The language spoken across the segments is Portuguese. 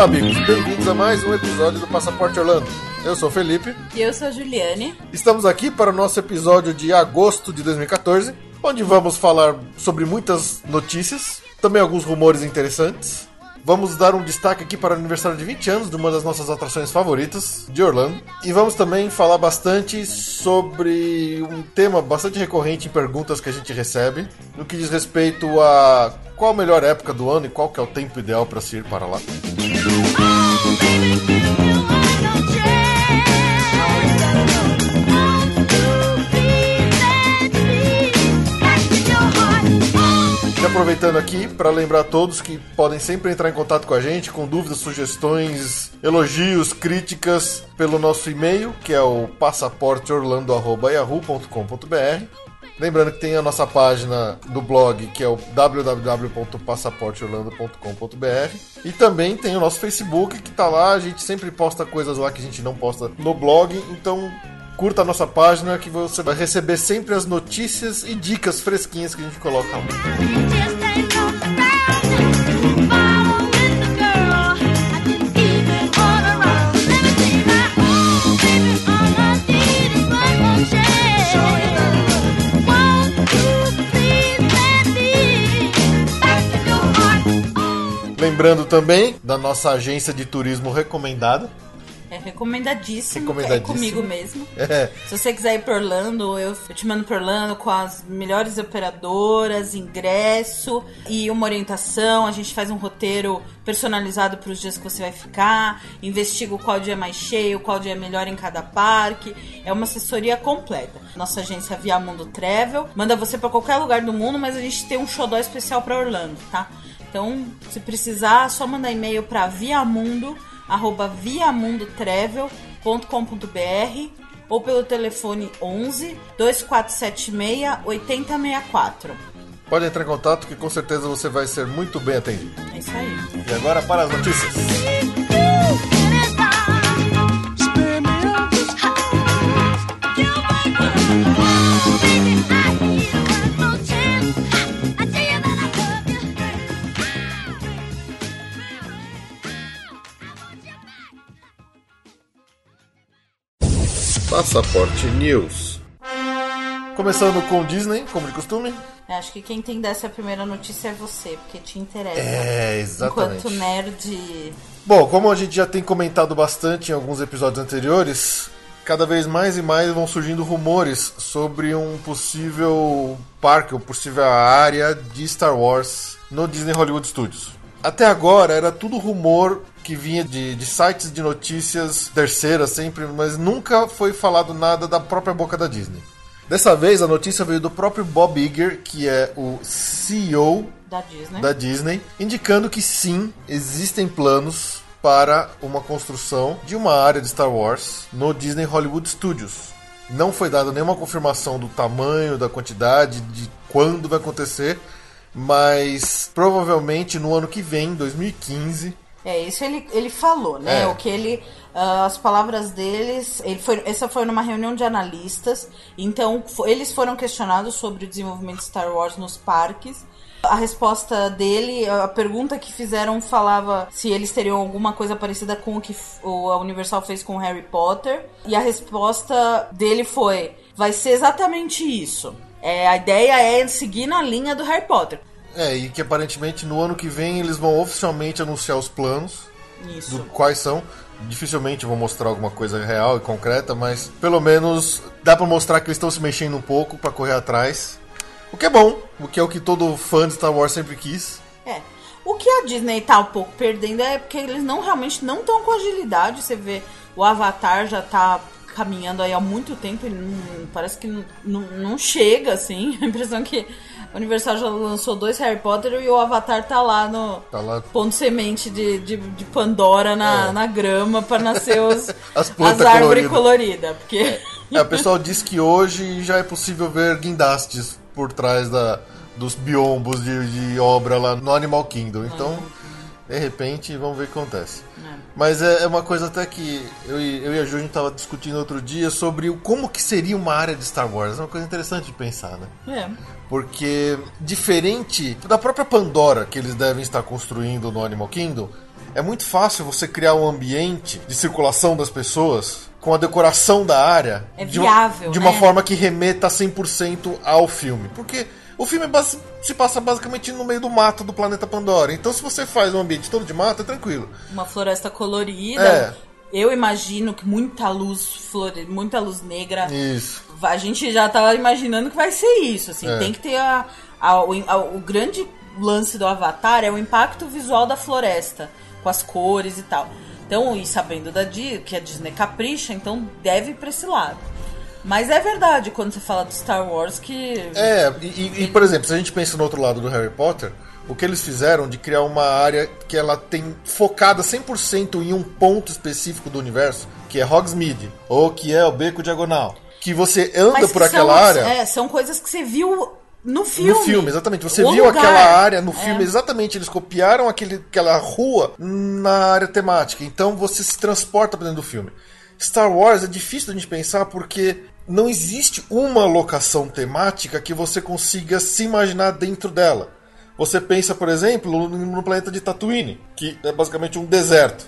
Olá, amigos. Bem-vindos a mais um episódio do Passaporte Orlando. Eu sou o Felipe. E eu sou a Juliane. Estamos aqui para o nosso episódio de agosto de 2014, onde vamos falar sobre muitas notícias, também alguns rumores interessantes. Vamos dar um destaque aqui para o aniversário de 20 anos de uma das nossas atrações favoritas de Orlando. E vamos também falar bastante sobre um tema bastante recorrente em perguntas que a gente recebe, no que diz respeito a qual a melhor época do ano e qual que é o tempo ideal para se ir para lá. E aproveitando aqui para lembrar a todos que podem sempre entrar em contato com a gente com dúvidas, sugestões, elogios, críticas pelo nosso e-mail, que é o passaporteorlando@yahoo.com.br. Lembrando que tem a nossa página do blog, que é o www.passaporteorlando.com.br. E também tem o nosso Facebook, que tá lá. A gente sempre posta coisas lá que a gente não posta no blog. Então curta a nossa página que você vai receber sempre as notícias e dicas fresquinhas que a gente coloca lá. Lembrando também da nossa agência de turismo recomendada. É recomendadíssimo. Recomendadíssimo. É comigo mesmo. É, Se você quiser ir para Orlando, eu, eu te mando para Orlando com as melhores operadoras, ingresso e uma orientação. A gente faz um roteiro personalizado para os dias que você vai ficar, investiga qual dia é mais cheio, qual dia é melhor em cada parque. É uma assessoria completa. Nossa agência Via Mundo Travel manda você para qualquer lugar do mundo, mas a gente tem um xodó especial para Orlando, tá? Então, se precisar, é só mandar e-mail para viamundo arroba viamundotravel.com.br ou pelo telefone 11 2476 8064. pode entrar em contato que com certeza você vai ser muito bem atendido. É isso aí. E agora para as notícias. Passaporte News. Começando com Disney, como de costume. Eu Acho que quem tem dessa primeira notícia é você, porque te interessa. É, exatamente. Enquanto nerd. Bom, como a gente já tem comentado bastante em alguns episódios anteriores, cada vez mais e mais vão surgindo rumores sobre um possível parque ou possível área de Star Wars no Disney Hollywood Studios. Até agora era tudo rumor que vinha de, de sites de notícias terceiras sempre, mas nunca foi falado nada da própria boca da Disney. Dessa vez a notícia veio do próprio Bob Iger, que é o CEO Da Disney. da Disney, indicando que sim, existem planos para uma construção de uma área de Star Wars no Disney Hollywood Studios. Não foi dada nenhuma confirmação do tamanho, da quantidade, de quando vai acontecer, mas provavelmente no ano que vem, 2015. É, isso ele, ele falou, né? É. O que ele. ah, as palavras deles. Ele foi, essa foi numa reunião de analistas. Então, eles foram questionados sobre o desenvolvimento de Star Wars nos parques. A resposta dele, a pergunta que fizeram falava se eles teriam alguma coisa parecida com o que a Universal fez com Harry Potter. E a resposta dele foi: vai ser exatamente isso. É, a ideia é seguir na linha do Harry Potter. É, e que aparentemente no ano que vem eles vão oficialmente anunciar os planos. Isso. do quais são. Dificilmente vão mostrar alguma coisa real e concreta, mas pelo menos dá pra mostrar que eles estão se mexendo um pouco pra correr atrás. O que é bom, o que é o que todo fã de Star Wars sempre quis. É. O que a Disney tá um pouco perdendo é porque eles não realmente não estão com agilidade. Você vê, o Avatar já tá caminhando aí há muito tempo e não- parece que não, não- não chega, assim. A impressão que a Universal já lançou dois Harry Potter e o Avatar tá lá no Tá lá. ponto semente de, de, de Pandora na, É. na grama pra nascer os, As as, árvores coloridas. Porque. É, o pessoal diz que hoje já é possível ver guindastes por trás da, dos biombos de, de obra lá no Animal Kingdom. Então, de repente, vamos ver o que acontece. Mas é, é uma coisa até que eu, e- eu e a Ju a gente tava discutindo outro dia sobre o, como que seria uma área de Star Wars. É uma coisa interessante de pensar, né? É. Porque, diferente da própria Pandora que eles devem estar construindo no Animal Kingdom, é muito fácil você criar um ambiente de circulação das pessoas com a decoração da área É de, uma- viável, de uma né? forma que remeta 100% ao filme. Porque o filme se passa basicamente no meio do mato do planeta Pandora. Então, se você faz um ambiente todo de mato, é tranquilo. Uma floresta colorida. É. Eu imagino que muita luz flore... muita luz negra. Isso. A gente já tá imaginando que vai ser isso, assim. É. Tem que ter a, a- o, a- o grande lance do Avatar é o impacto visual da floresta, com as cores e tal. Então, e sabendo da Di- que a Disney capricha, então deve ir pra esse lado. Mas é verdade quando você fala do Star Wars que. É, e, e- por exemplo, se a gente pensa no outro lado do Harry Potter, o que eles fizeram de criar uma área que ela tem focada 100% em um ponto específico do universo, que é Hogsmeade, ou que é o Beco Diagonal. Que você anda Mas por que aquela são, área É, são coisas que você viu no filme. no filme, exatamente. Você O viu lugar. aquela área no É. filme, exatamente. Eles copiaram aquele, aquela rua na área temática. Então você se transporta pra dentro do filme. Star Wars é difícil da gente pensar porque não existe uma locação temática que você consiga se imaginar dentro dela. Você pensa, por exemplo, no planeta de Tatooine, que é basicamente um deserto.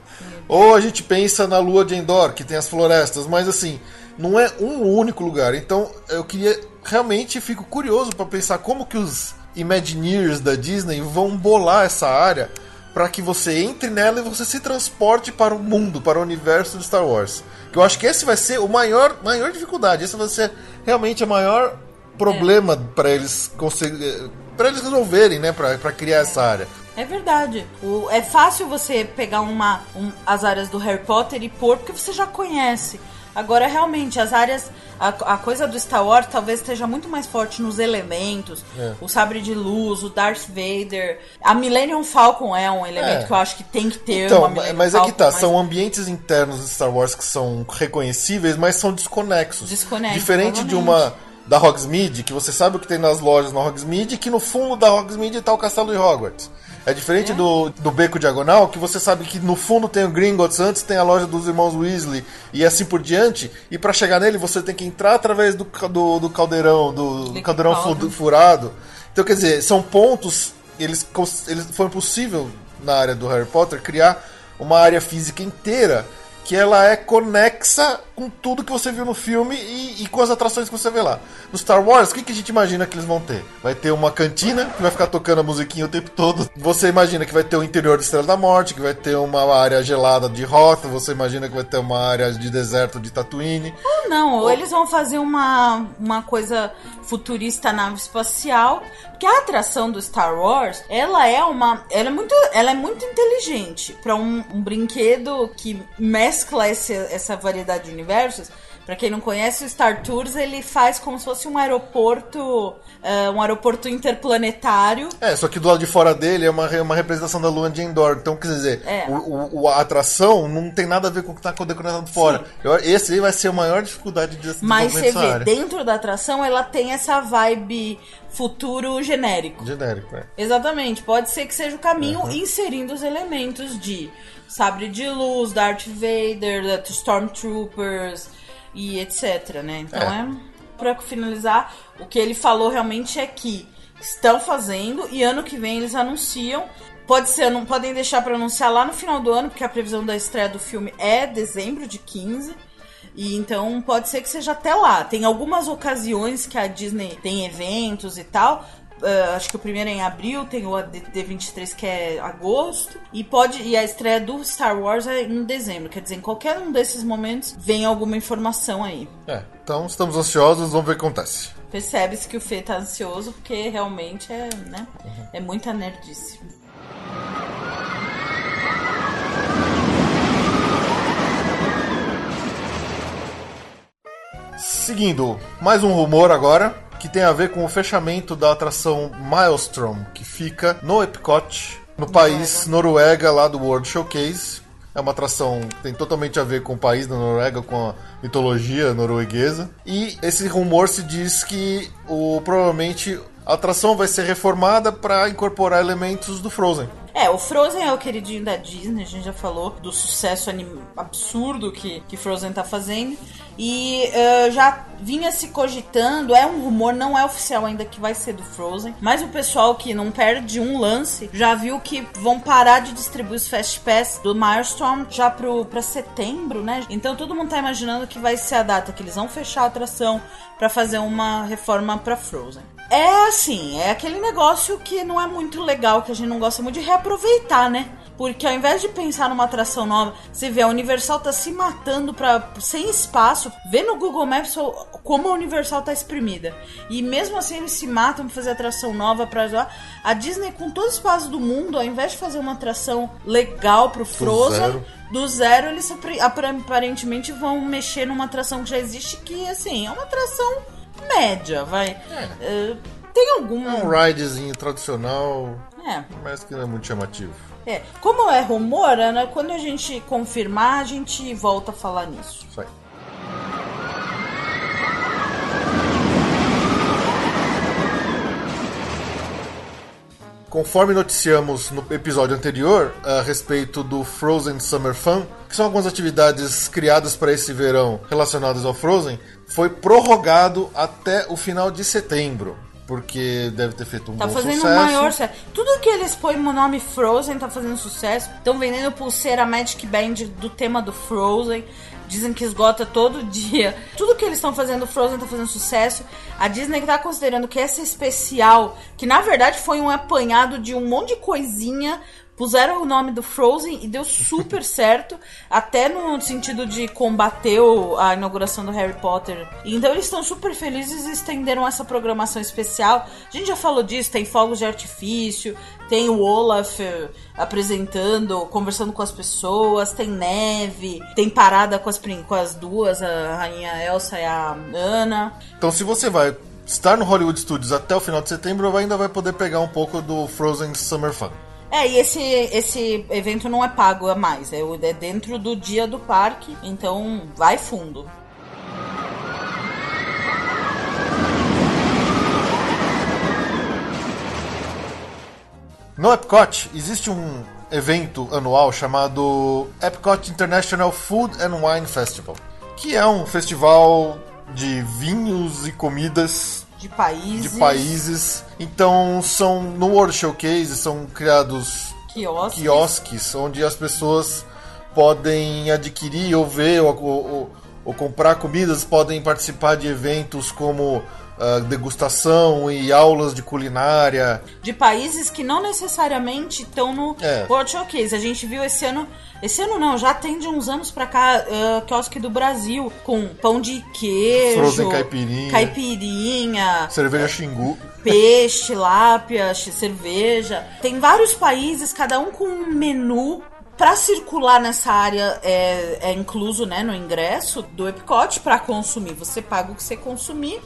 Ou a gente pensa na lua de Endor, que tem as florestas, mas assim, não é um único lugar. Então eu queria realmente fico curioso para pensar como que os Imagineers da Disney vão bolar essa área para que você entre nela e você se transporte para o mundo, para o universo de Star Wars. Que eu acho que esse vai ser o maior, maior dificuldade. Esse vai ser realmente o maior problema para eles conseguirem, para eles resolverem, né, para criar essa área. É verdade. O- é fácil você pegar uma, um- as áreas do Harry Potter e pôr, porque você já conhece. Agora, realmente, as áreas. A, a coisa do Star Wars talvez esteja muito mais forte nos elementos. É. O sabre de luz, o Darth Vader. A Millennium Falcon é um elemento É. que eu acho que tem que ter Então, mas é que tá, mas- são ambientes internos de Star Wars que são reconhecíveis, mas são desconexos. Desconexos, Diferente de uma da Hogsmeade, que você sabe o que tem nas lojas na Hogsmeade, que no fundo da Hogsmeade tá o castelo de Hogwarts. É diferente do, do Beco Diagonal, que você sabe que no fundo tem o Gringotts, antes tem a loja dos irmãos Weasley e assim por diante. E pra chegar nele você tem que entrar através do, do, do caldeirão, do, do caldeirão fu- furado. Então, quer dizer, são pontos. Eles, eles foi possível na área do Harry Potter criar uma área física inteira que ela é conexa com tudo que você viu no filme e, e com as atrações que você vê lá. No Star Wars, o que, que a gente imagina que eles vão ter? Vai ter uma cantina que vai ficar tocando a musiquinha o tempo todo. Você imagina que vai ter o interior de Estrela da Morte, que vai ter uma área gelada de Hoth, você imagina que vai ter uma área de deserto de Tatooine. Ou não, ou eles vão fazer uma, uma coisa futurista nave espacial. Porque a atração do Star Wars, ela é uma. Ela é muito, ela é muito inteligente para um, um brinquedo que mescla esse, essa variedade de universos. Pra quem não conhece, o Star Tours ele faz como se fosse um aeroporto, eh, um aeroporto interplanetário. É, só que do lado de fora dele é uma, uma representação da lua de Endor. Então, quer dizer, É. o, o- a atração não tem nada a ver com o que está decorando fora. Eu- esse aí vai ser a maior dificuldade de Mas você vê, área. dentro da atração ela tem essa vibe futuro genérico. Genérico, né? Exatamente, pode ser que seja o caminho Uhum. inserindo os elementos de sabre de luz, Darth Vader, Stormtroopers e etc, né? Então É. é, pra finalizar, o que ele falou realmente é que estão fazendo e ano que vem eles anunciam. Pode ser, não podem deixar pra anunciar lá no final do ano, porque a previsão da estreia do filme é dezembro de 15. E então pode ser que seja até lá. Tem algumas ocasiões que a Disney tem eventos e tal. Ah, acho que o primeiro é em abril, tem o D- D23 que é agosto. E pode. E a estreia do Star Wars é em dezembro. Quer dizer, em qualquer um desses momentos vem alguma informação aí. É, então estamos ansiosos, vamos ver o que acontece. Percebe-se que o Fê tá ansioso, porque realmente é, né? É muita nerdice. Seguindo, mais um rumor agora, que tem a ver com o fechamento da atração Maelstrom, que fica no Epcot, no país Noruega, lá do World Showcase. É uma atração que tem totalmente a ver com o país da Noruega, com a mitologia norueguesa. E esse rumor se diz que o, provavelmente a atração vai ser reformada para incorporar elementos do Frozen. É, o Frozen é o queridinho da Disney, a gente já falou do sucesso absurdo que, que Frozen tá fazendo. E uh, já vinha se cogitando, é um rumor, não é oficial ainda que vai ser do Frozen, mas o pessoal que não perde um lance já viu que vão parar de distribuir os Fast Pass do Milestone já pro, pra setembro, né? Então todo mundo tá imaginando que vai ser a data que eles vão fechar a atração para fazer uma reforma para Frozen. É assim, é aquele negócio que não é muito legal, que a gente não gosta muito de reaproveitar, né? Porque ao invés de pensar numa atração nova, você vê a Universal tá se matando para sem espaço. Vê no Google Maps como a Universal tá exprimida. E mesmo assim eles se matam pra fazer atração nova para A Disney com todo o espaço do mundo, ao invés de fazer uma atração legal pro Frozen, do zero, do zero eles aparentemente vão mexer numa atração que já existe que assim, é uma atração média, vai. É. Uh, tem algum. É um ridezinho tradicional. É. Mas que não é muito chamativo. É. Como é rumor, Ana, quando a gente confirmar, a gente volta a falar nisso. Isso aí. Conforme noticiamos no episódio anterior a respeito do Frozen Summer Fun, que são algumas atividades criadas para esse verão relacionadas ao Frozen, foi prorrogado até o final de setembro. Porque deve ter feito um tá bom fazendo sucesso. maior sucesso. Tudo que eles põem no nome Frozen tá fazendo sucesso. Estão vendendo pulseira Magic Band do tema do Frozen. Dizem que esgota todo dia. Tudo que eles estão fazendo, Frozen tá fazendo sucesso. A Disney tá considerando que essa especial, que na verdade foi um apanhado de um monte de coisinha puseram o nome do Frozen e deu super certo, até no sentido de combater a inauguração do Harry Potter. Então eles estão super felizes e estenderam essa programação especial. A gente já falou disso, tem fogos de artifício, tem o Olaf eh, apresentando, conversando com as pessoas, tem neve, tem parada com as, com as duas, a rainha Elsa e a Ana. Então se você vai estar no Hollywood Studios até o final de setembro, ainda vai poder pegar um pouco do Frozen Summer Fun. É, e esse, esse evento não é pago a mais, é, é dentro do dia do parque, então vai fundo. No Epcot existe um evento anual chamado Epcot International Food and Wine Festival, que é um festival de vinhos e comidas de países. De países. Então são no World Showcase são criados quiosques, quiosques onde as pessoas podem adquirir ou ver ou, ou, ou comprar comidas, podem participar de eventos como uh, degustação e aulas de culinária. De países que não necessariamente estão no é. World Showcase. A gente viu esse ano. Esse ano não, já tem de uns anos pra cá uh, quiosque do Brasil, com pão de queijo, Frozen caipirinha, caipirinha cerveja xingu, peixe, lápia, cerveja. Tem vários países, cada um com um menu para circular nessa área é, é, incluso né, no ingresso do Epcot para consumir. Você paga o que você consumir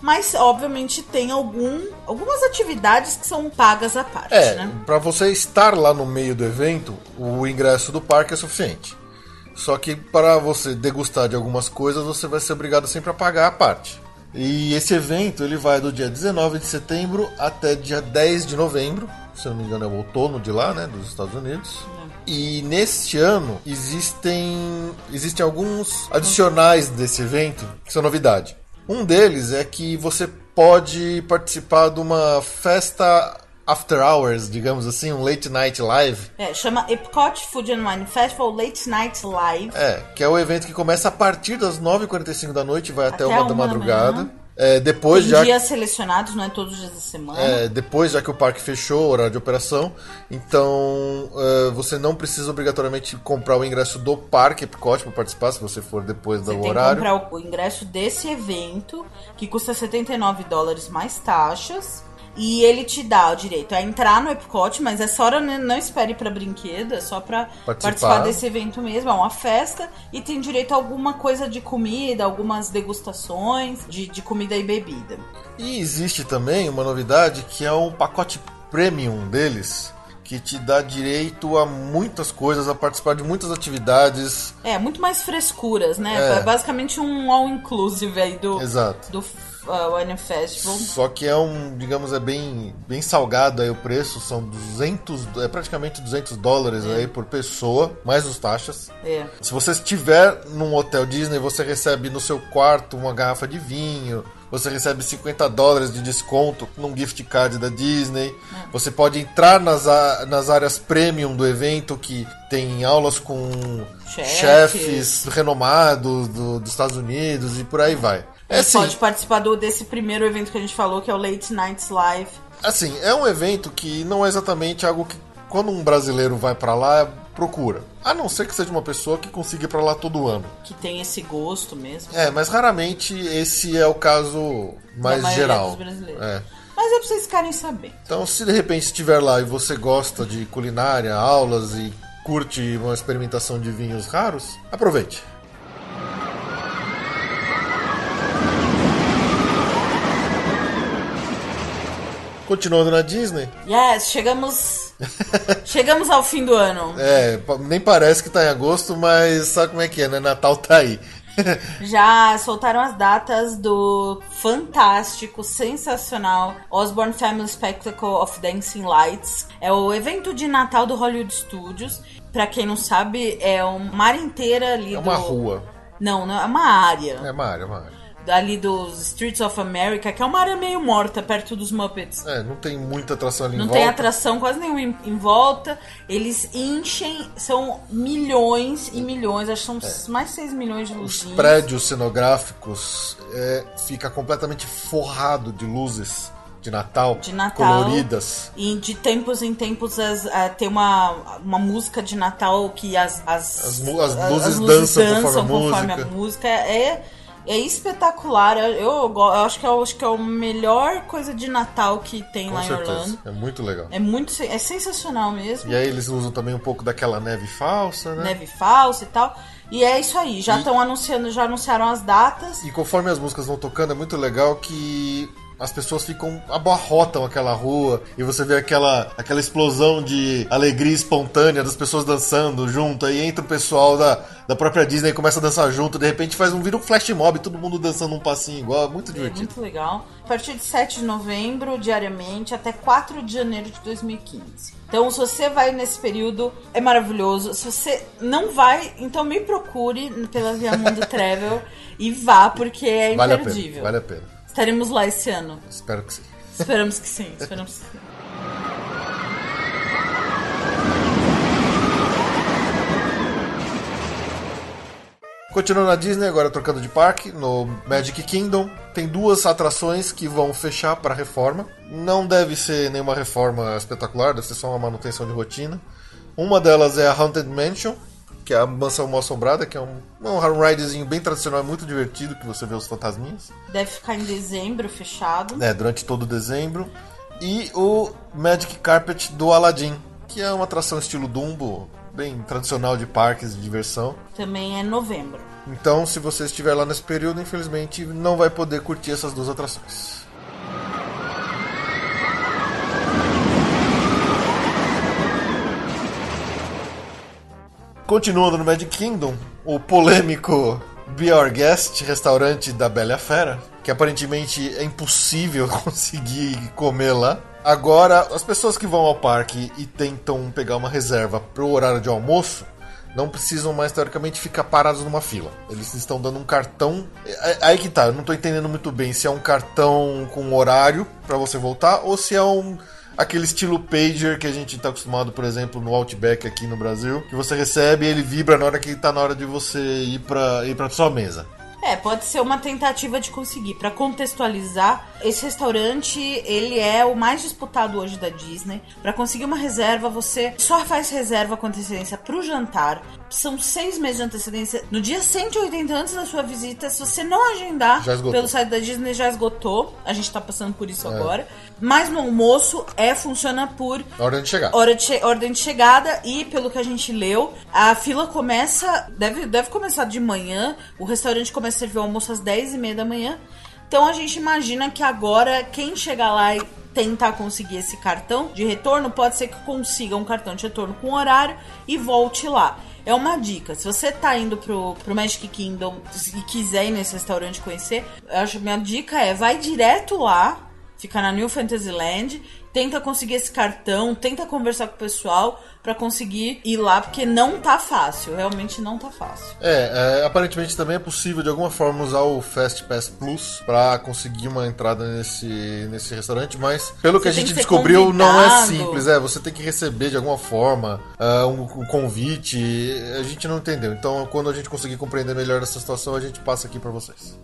mas obviamente tem algum, algumas atividades que são pagas à parte. É, né? para você estar lá no meio do evento, o ingresso do parque é suficiente. Só que para você degustar de algumas coisas, você vai ser obrigado sempre a pagar a parte. E esse evento ele vai do dia 19 de setembro até dia 10 de novembro, se eu não me engano é o outono de lá, né, dos Estados Unidos. É. E neste ano existem existem alguns adicionais desse evento que são novidade. Um deles é que você pode participar de uma festa after hours, digamos assim, um late night live. É, chama Epcot Food and Wine Festival Late Night Live. É, que é o evento que começa a partir das 9h45 da noite e vai até, até uma, uma da madrugada. Da é, depois Tem já dias selecionados, não é todos os dias da semana. É, depois, já que o parque fechou, horário de operação, então uh, você não precisa obrigatoriamente comprar o ingresso do parque Epcot para participar, se você for depois você do tem horário. Que comprar o ingresso desse evento, que custa 79 dólares mais taxas. E ele te dá o direito a entrar no Epcot, mas é só não, não espere para brinquedo, é só para Participar. participar desse evento mesmo. É uma festa e tem direito a alguma coisa de comida, algumas degustações de, de comida e bebida. E existe também uma novidade que é um pacote premium deles, que te dá direito a muitas coisas, a participar de muitas atividades. É, muito mais frescuras, né? É. É basicamente um all-inclusive aí do, Exato. do Wine Festival. Só que é um, digamos, é bem, bem salgado aí o preço, são 200, é praticamente 200 dólares aí por pessoa, mais os taxas. É. Se você estiver num hotel Disney, você recebe no seu quarto uma garrafa de vinho, você recebe 50 dólares de desconto num gift card da Disney. Você pode entrar nas, nas áreas premium do evento, que tem aulas com Chefes. chefes renomados do- dos Estados Unidos e por aí vai. É assim, pode participar do, desse primeiro evento que a gente falou, que é o Late Nights Live. assim, é um evento que não é exatamente algo que quando um brasileiro vai pra lá, procura. A não ser que seja uma pessoa que consiga ir pra lá todo ano. que tem esse gosto mesmo. É, mas raramente esse é o caso mais geral. É. Mas é pra vocês ficarem sabendo. Então, se de repente estiver lá e você gosta de culinária, aulas e curte uma experimentação de vinhos raros, aproveite. Continuando na Disney, Yes, chegamos. chegamos ao fim do ano. é, nem parece que tá em agosto, mas sabe como é que é, né? Natal tá aí. Já soltaram as datas do fantástico, sensacional Osborne Family Spectacle of Dancing Lights. É o evento de Natal do Hollywood Studios. Pra quem não sabe, é uma área inteira ali É uma do... rua. Não, não, é uma área. É uma área, uma área. Ali dos Streets of America, que é uma área meio morta, perto dos Muppets. É, não tem muita atração ali em Não volta. tem atração quase nenhuma em, em volta. Eles enchem, são milhões e milhões, acho que são mais 6 milhões de É. Os prédios cenográficos é, fica completamente forrado de luzes de Natal, De Natal. coloridas. E de tempos em tempos as- tem uma, uma música de Natal que as, as, As mu- as luzes dançam conforme a conforme a música. É, é espetacular. Eu, eu acho que é, acho que é a melhor coisa de Natal que tem Com lá em certeza. Orlando. É muito legal. É muito é sensacional mesmo. E aí eles usam também um pouco daquela neve falsa, né? Neve falsa e tal. E é isso aí. Já estão anunciando, já anunciaram as datas. E conforme as músicas vão tocando, é muito legal que as pessoas ficam abarrotam aquela rua e você vê aquela, aquela explosão de alegria espontânea das pessoas dançando junto. Aí entra o pessoal da, da própria Disney e começa a dançar junto. De repente faz um vira um flash mob, todo mundo dançando um passinho igual. É muito É divertido. muito legal. A partir de 7 de novembro, diariamente, até 4 de janeiro de 2015. Então, se você vai nesse período, é maravilhoso. Se você não vai, então me procure pela Via Mundo Travel e vá, porque é Vale a imperdível. pena, vale a pena. Estaremos lá esse ano. Espero que sim. Esperamos que sim, esperamos que sim. Continuando na Disney, agora trocando de parque, no Magic Kingdom, tem duas atrações que vão fechar para reforma. Não deve ser nenhuma reforma espetacular, deve ser só uma manutenção de rotina. Uma delas é a Haunted Mansion, que é a mansão mal assombrada, que é um, um ridezinho bem tradicional, muito divertido, que você vê os fantasminhas. Deve ficar em dezembro fechado. É, durante todo dezembro. E o Magic Carpet do Aladdin, que é uma atração estilo Dumbo, bem tradicional de parques de diversão. Também é novembro. Então, se você estiver lá nesse período, infelizmente não vai poder curtir essas duas atrações. Continuando no Magic Kingdom, o polêmico Be Our Guest, restaurante da Bela Fera, que aparentemente é impossível conseguir comer lá. Agora, as pessoas que vão ao parque e tentam pegar uma reserva para o horário de almoço não precisam mais, teoricamente, ficar parados numa fila. Eles estão dando um cartão. É- Aí que tá, eu não tô entendendo muito bem se é um cartão com horário para você voltar ou se é um. Aquele estilo pager que a gente tá acostumado, por exemplo, no Outback aqui no Brasil, que você recebe e ele vibra na hora que tá na hora de você ir pra, ir pra sua mesa. É, pode ser uma tentativa de conseguir. Pra contextualizar, esse restaurante, ele é o mais disputado hoje da Disney. Pra conseguir uma reserva, você só faz reserva com antecedência pro jantar. são seis meses de antecedência. No dia 180 antes da sua visita, se você não agendar pelo site da Disney, já esgotou. A gente tá passando por isso agora. Mas no almoço é funciona por hora de chegar. hora de che- ordem de chegada e pelo que a gente leu, a fila começa, deve, deve começar de manhã, o restaurante começa a servir o almoço às 10 e meia da manhã. Então a gente imagina que agora quem chegar lá e tentar conseguir esse cartão de retorno, pode ser que consiga um cartão de retorno com horário e volte lá. É uma dica. Se você tá indo pro, pro Magic Kingdom e quiser ir nesse restaurante conhecer, eu acho minha dica é vai direto lá, fica na New Fantasyland, tenta conseguir esse cartão, tenta conversar com o pessoal pra conseguir ir lá, porque não tá fácil, realmente não tá fácil. É, é, aparentemente também é possível de alguma forma usar o Fast Pass Plus pra conseguir uma entrada nesse, nesse restaurante, mas pelo que Você a tem gente que descobriu não é convidado. simples, é, você tem que receber de alguma forma ah, um, um convite, a gente não entendeu. Então, quando a gente conseguir compreender melhor essa situação, a gente passa aqui pra vocês.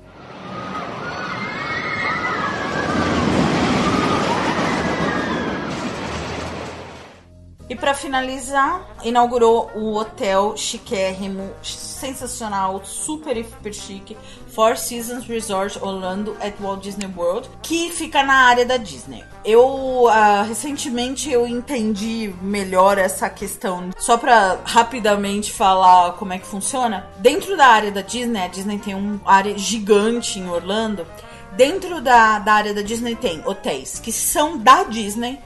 E pra finalizar, inaugurou o hotel chiquérrimo, sensacional, super hiper chique, Four Seasons Resort Orlando at Walt Disney World, que fica na área da Disney. Eu ah, recentemente eu entendi melhor essa questão. Só pra rapidamente falar como é que funciona. Dentro da área da Disney, a Disney tem uma área gigante em Orlando. Dentro da, da área da Disney tem hotéis que são da Disney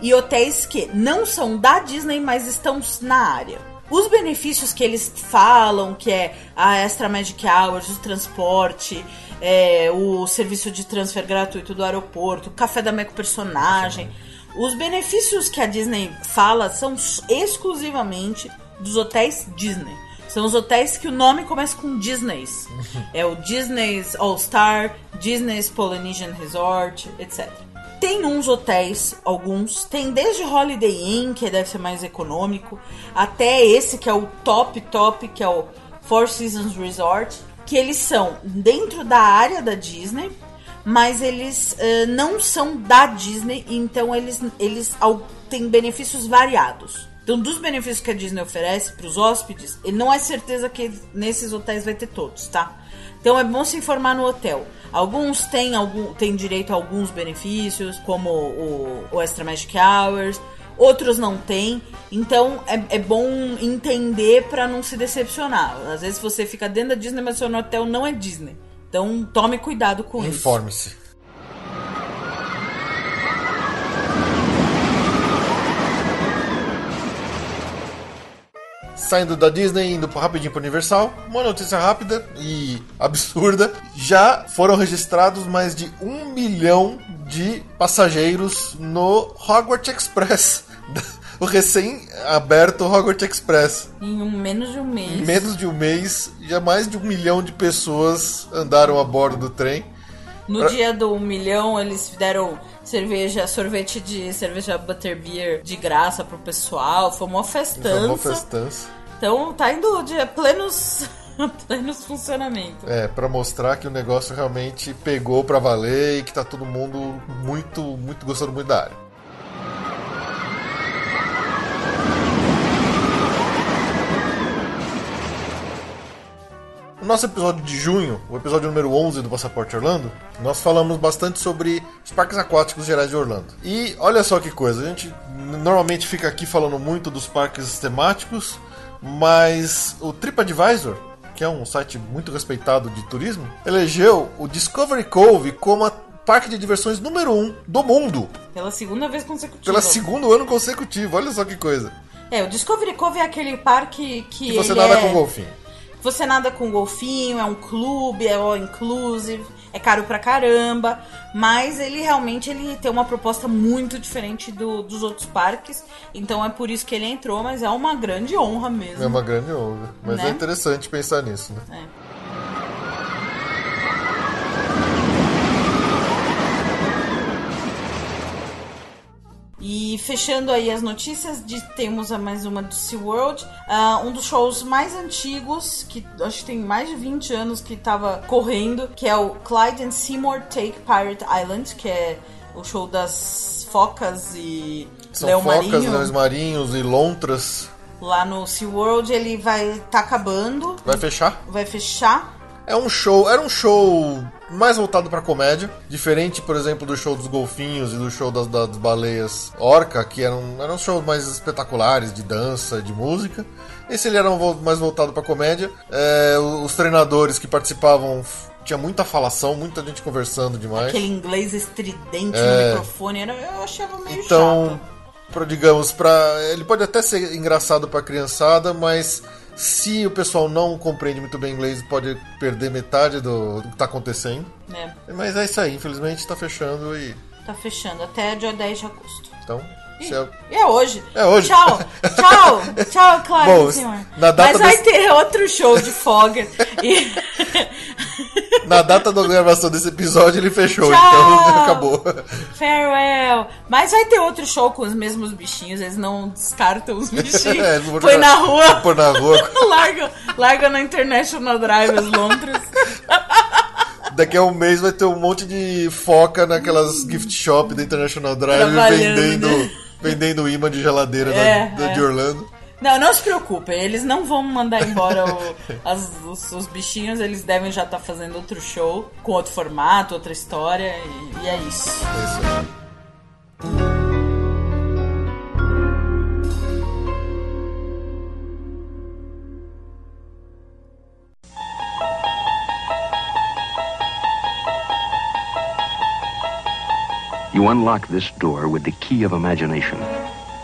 e hotéis que não são da Disney, mas estão na área. Os benefícios que eles falam, que é a Extra Magic Hours, o transporte, é, o serviço de transfer gratuito do aeroporto, o café da Meco personagem. Os benefícios que a Disney fala são exclusivamente dos hotéis Disney. São os hotéis que o nome começa com Disney's. É o Disney's All Star, Disney's Polynesian Resort, etc. Tem uns hotéis, alguns, tem desde Holiday Inn, que deve ser mais econômico, até esse que é o top top, que é o Four Seasons Resort, que eles são dentro da área da Disney, mas eles eh, não são da Disney, então eles, eles têm benefícios variados. Então, dos benefícios que a Disney oferece para os hóspedes, não é certeza que nesses hotéis vai ter todos, tá? Então é bom se informar no hotel. Alguns têm, algum, têm direito a alguns benefícios, como o, o Extra Magic Hours, outros não têm. Então é, é bom entender para não se decepcionar. Às vezes você fica dentro da Disney, mas seu hotel não é Disney. Então tome cuidado com isso. Informe-se. Saindo da Disney, indo rapidinho para Universal, uma notícia rápida e absurda. Já foram registrados mais de um milhão de passageiros no Hogwarts Express. O recém-aberto Hogwarts Express. Em um, menos de um mês. Em menos de um mês, já mais de um milhão de pessoas andaram a bordo do trem. No dia do um milhão, eles deram cerveja, sorvete de cerveja butterbeer de graça pro pessoal. Foi uma Foi festança. uma festança. Então tá indo de plenos, plenos funcionamento. É, pra mostrar que o negócio realmente pegou pra valer e que tá todo mundo muito, muito gostando muito da área. No nosso episódio de junho, o episódio número 11 do Passaporte Orlando, nós falamos bastante sobre os parques aquáticos gerais de Orlando. E olha só que coisa, a gente normalmente fica aqui falando muito dos parques temáticos, mas o TripAdvisor, que é um site muito respeitado de turismo, elegeu o Discovery Cove como a parque de diversões número 1 do mundo, Pela segunda vez consecutiva. pelo segundo ano consecutivo. Olha só que coisa. É, o Discovery Cove é aquele parque que. Que você nada é... com golfinho. Você nada com golfinho, é um clube, é all inclusive, é caro pra caramba, mas ele realmente ele tem uma proposta muito diferente do- dos outros parques, então é por isso que ele entrou, mas é uma grande honra mesmo. É uma grande honra. Mas Né? é interessante pensar nisso, né? É. E fechando aí as notícias, de, temos a mais uma do SeaWorld, ah, um dos shows mais antigos, que acho que tem mais de 20 anos que estava correndo, que é o Clyde and Seymour Take Pirate Island, que é o show das focas e São leão focas, marinho. leões marinhos e lontras lá no SeaWorld, ele vai estar tá acabando. Vai fechar? Vai fechar. É um show, era um show mais voltado para comédia, diferente, por exemplo, do show dos golfinhos e do show das, das baleias orca, que eram, eram shows mais espetaculares de dança, de música. Esse ele era mais voltado para comédia. É, os treinadores que participavam tinha muita falação, muita gente conversando demais. Aquele inglês estridente é... no microfone, eu achava meio então, chato. Então, digamos, para ele pode até ser engraçado para criançada, mas se o pessoal não compreende muito bem inglês, pode perder metade do, do que está acontecendo. É. Mas é isso aí, infelizmente está fechando e. Tá fechando até dia 10 de agosto. Então, é... é hoje. É hoje. Tchau. Tchau. Tchau, claro, Bom, senhor. Na data Mas vai ter outro show de Fogger. e... Na data da gravação desse episódio ele fechou, Tchau. então acabou. Farewell. Mas vai ter outro show com os mesmos bichinhos, eles não descartam os bichinhos. é, Põe na rua. Põe na rua. larga, larga na International Drive Londres. Daqui a um mês vai ter um monte de foca naquelas gift shop da International Drive vendendo, né? vendendo imã de geladeira é, da, é. de Orlando. Não, não se preocupe, eles não vão mandar embora o, as, os, os, bichinhos, eles devem já estar tá fazendo outro show, com outro formato, outra história, e, e é isso. É isso. You unlock this door with the key of imagination.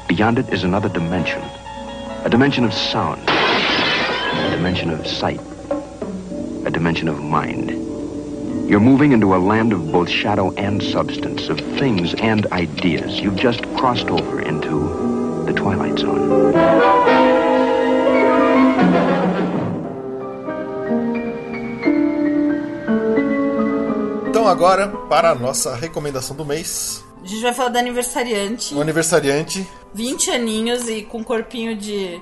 Beyond it is another dimension. A dimension of sound, a dimension of sight, a dimension of mind. You're moving into a land of both shadow and substance, of things and ideas. You've just crossed over into the Twilight Zone. Então agora para a nossa recomendação do mês. A gente vai falar do aniversariante. O aniversariante. 20 aninhos e com corpinho de.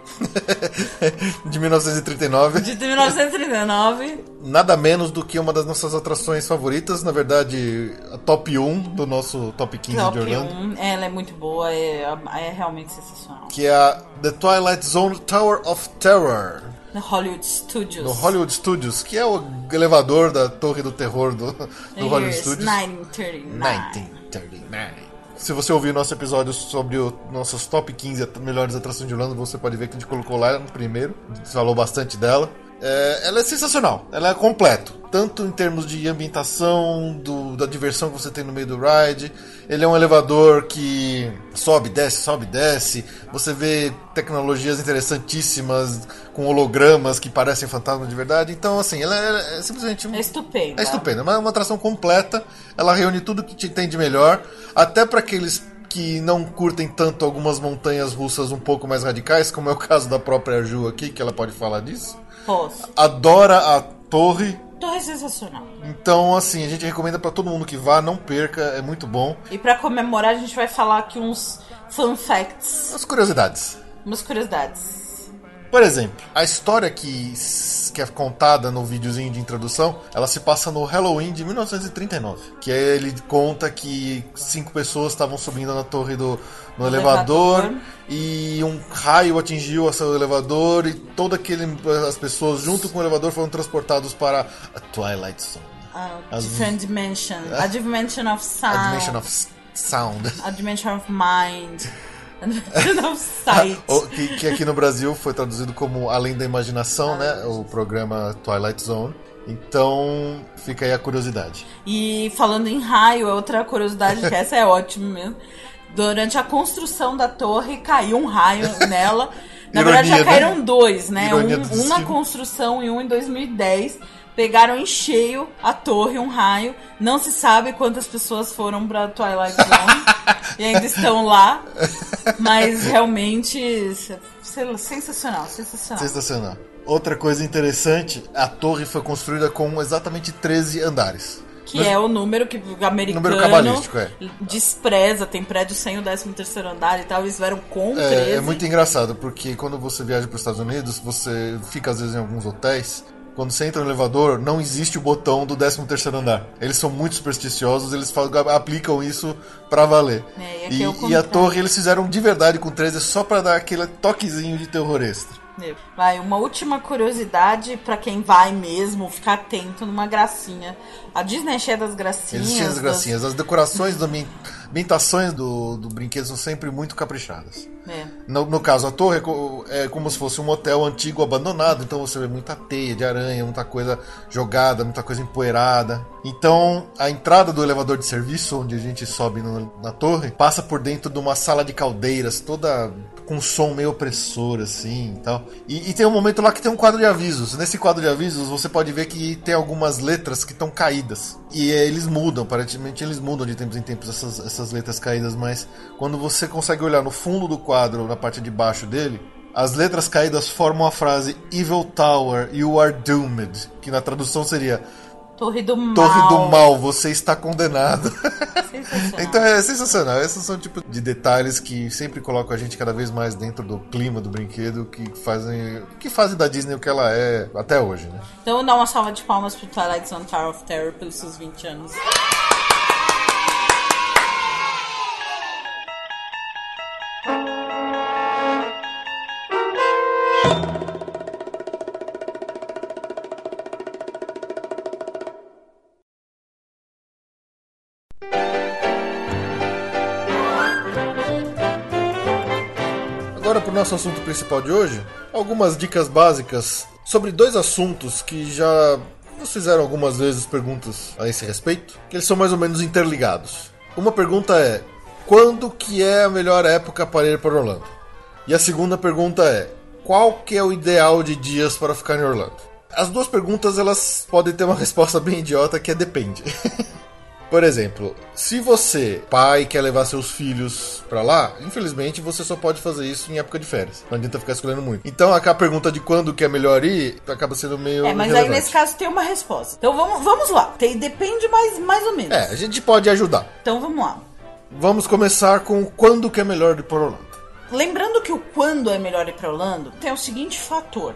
de 1939. De 1939. Nada menos do que uma das nossas atrações favoritas, na verdade, a top 1 do nosso top 15 top de Orlando. 1. Ela é muito boa, é, é realmente sensacional. Que é a The Twilight Zone Tower of Terror. No Hollywood Studios. No Hollywood Studios, que é o elevador da Torre do Terror do, do Hollywood Studios. 1939. 1939. Se você ouvir nosso episódio sobre o nossos top 15 melhores atrações de Orlando, você pode ver que a gente colocou lá no primeiro. A gente falou bastante dela. É, ela é sensacional, ela é completo, tanto em termos de ambientação, do, da diversão que você tem no meio do ride. Ele é um elevador que sobe, desce, sobe, desce. Você vê tecnologias interessantíssimas com hologramas que parecem fantasmas de verdade. Então, assim, ela é, é simplesmente é estupenda. É estupenda, é uma, atração completa. Ela reúne tudo que tem de melhor, até para aqueles que não curtem tanto algumas montanhas russas um pouco mais radicais, como é o caso da própria Ju aqui, que ela pode falar disso. Posso. Adora a torre. Torre sensacional. Então, assim, a gente recomenda para todo mundo que vá, não perca, é muito bom. E para comemorar, a gente vai falar aqui uns fun facts. As curiosidades. Umas curiosidades. Por exemplo, a história que, que é contada no videozinho de introdução, ela se passa no Halloween de 1939. Que aí ele conta que cinco pessoas estavam subindo na torre do no elevador, elevador, e um raio atingiu o elevador e todas as pessoas junto com o elevador foram transportados para a Twilight Zone. A As... different dimension. A dimension of sound. A dimension of sound. A dimension of mind. que, que aqui no Brasil foi traduzido como Além da Imaginação, né? O programa Twilight Zone. Então, fica aí a curiosidade. E falando em raio, outra curiosidade que essa é ótima mesmo. Durante a construção da torre, caiu um raio nela. Na Ironia, verdade, já né? caíram né? dois, né? Um, um na construção e um em 2010 pegaram em cheio a torre, um raio. Não se sabe quantas pessoas foram pra Twilight Zone e ainda estão lá. Mas realmente sensacional, sensacional. Sensacional. Outra coisa interessante, a torre foi construída com exatamente 13 andares. Que Mas, é o número que o americano número cabalístico, é. despreza. Tem prédio sem o 13 terceiro andar e tal. Eles vieram com é, 13. É muito engraçado, porque quando você viaja para os Estados Unidos, você fica às vezes em alguns hotéis quando você entra no elevador, não existe o botão do 13 terceiro andar. Eles são muito supersticiosos, eles aplicam isso pra valer. É, e e, é e a torre eles fizeram de verdade com 13 só pra dar aquele toquezinho de terror extra. Vai, uma última curiosidade pra quem vai mesmo, ficar atento numa gracinha. A Disney é cheia das gracinhas. As das- gracinhas. As decorações, ambi- ambientações do, do brinquedo são sempre muito caprichadas. É. No, no caso, a torre é, é como se fosse um hotel antigo abandonado, então você vê muita teia de aranha, muita coisa jogada, muita coisa empoeirada. Então, a entrada do elevador de serviço, onde a gente sobe no- na torre, passa por dentro de uma sala de caldeiras, toda com um som meio opressor, assim e tal. E, e tem um momento lá que tem um quadro de avisos. Nesse quadro de avisos, você pode ver que tem algumas letras que estão caídas. E eh, eles mudam, aparentemente eles mudam de tempos em tempos essas, essas letras caídas, mas quando você consegue olhar no fundo do quadro, na parte de baixo dele, as letras caídas formam a frase Evil Tower, you are doomed, que na tradução seria Torre do Mal. Torre do Mal, você está condenado. Então é sensacional. Esses são tipo de detalhes que sempre colocam a gente cada vez mais dentro do clima do brinquedo, que fazem, que fazem da Disney o que ela é até hoje, né? Então dá uma salva de palmas pro Twilight Zone Tower of Terror pelos seus 20 anos. Agora para o nosso assunto principal de hoje, algumas dicas básicas sobre dois assuntos que já nos fizeram algumas vezes perguntas a esse respeito, que eles são mais ou menos interligados. Uma pergunta é: quando que é a melhor época para ir para Orlando? E a segunda pergunta é: qual que é o ideal de dias para ficar em Orlando? As duas perguntas elas podem ter uma resposta bem idiota que é depende. Por exemplo, se você, pai, quer levar seus filhos pra lá, infelizmente você só pode fazer isso em época de férias. Não adianta ficar escolhendo muito. Então, a pergunta de quando que é melhor ir acaba sendo meio. É, mas aí nesse caso tem uma resposta. Então vamos, vamos lá. Tem, depende mais, mais ou menos. É, a gente pode ajudar. Então vamos lá. Vamos começar com quando que é melhor ir para Orlando. Lembrando que o quando é melhor ir pra Orlando, tem o seguinte fator: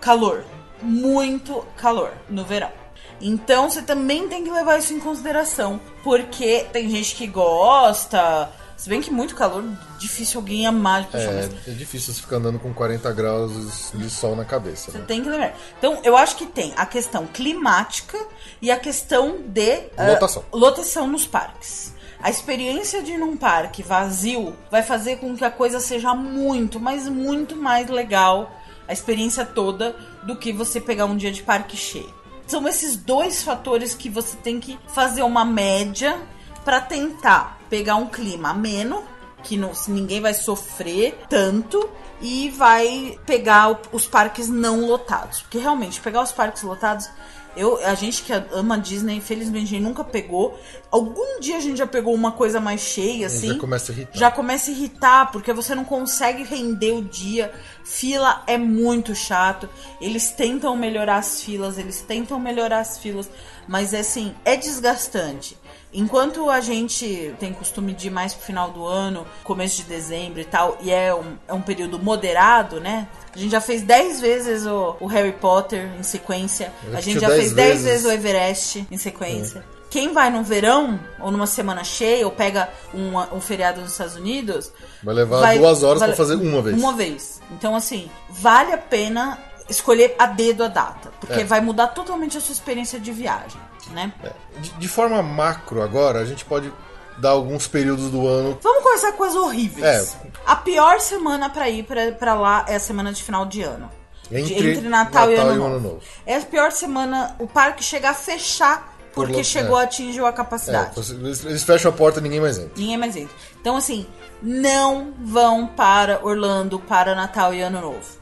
calor. Muito calor no verão. Então você também tem que levar isso em consideração. Porque tem gente que gosta. Se bem que muito calor, difícil alguém amar. É, é difícil você ficar andando com 40 graus de sol na cabeça. Você né? tem que lembrar. Então, eu acho que tem a questão climática e a questão de ah, Lotação. lotação nos parques. A experiência de ir num parque vazio vai fazer com que a coisa seja muito, mas muito mais legal, a experiência toda, do que você pegar um dia de parque cheio. São esses dois fatores que você tem que fazer uma média para tentar pegar um clima ameno que não, ninguém vai sofrer tanto e vai pegar os parques não lotados. Porque realmente, pegar os parques lotados, eu, a gente que ama a Disney, infelizmente, a gente nunca pegou. Algum dia a gente já pegou uma coisa mais cheia, assim. já começa a irritar. Já começa a irritar, porque você não consegue render o dia. Fila é muito chato. Eles tentam melhorar as filas, eles tentam melhorar as filas, mas é assim, é desgastante. Enquanto a gente tem costume de ir mais pro final do ano, começo de dezembro e tal, e é um, é um período moderado, né? A gente já fez 10 vezes o, o Harry Potter em sequência. A gente já 10 fez 10 vezes. vezes o Everest em sequência. Quem vai no verão, ou numa semana cheia, ou pega uma- um feriado nos Estados Unidos. Vai levar duas horas pra fazer uma vez. Uma vez. Então, assim, vale a pena escolher a dedo a data. Porque É. vai mudar totalmente a sua experiência de viagem, né? De, de forma macro, agora, a gente pode dar alguns períodos do ano. Vamos começar com coisas horríveis. É. A pior semana pra ir pra lá é a semana de final de ano. De- Entre Natal, e, Natal ano, e novo. Ano Novo. É a pior semana o parque chegar a fechar porque lo- chegou, é. atingiu a capacidade. É, eles, fecham a porta e ninguém mais entra. Ninguém mais entra. Então, assim, não vão para Orlando para Natal e Ano Novo.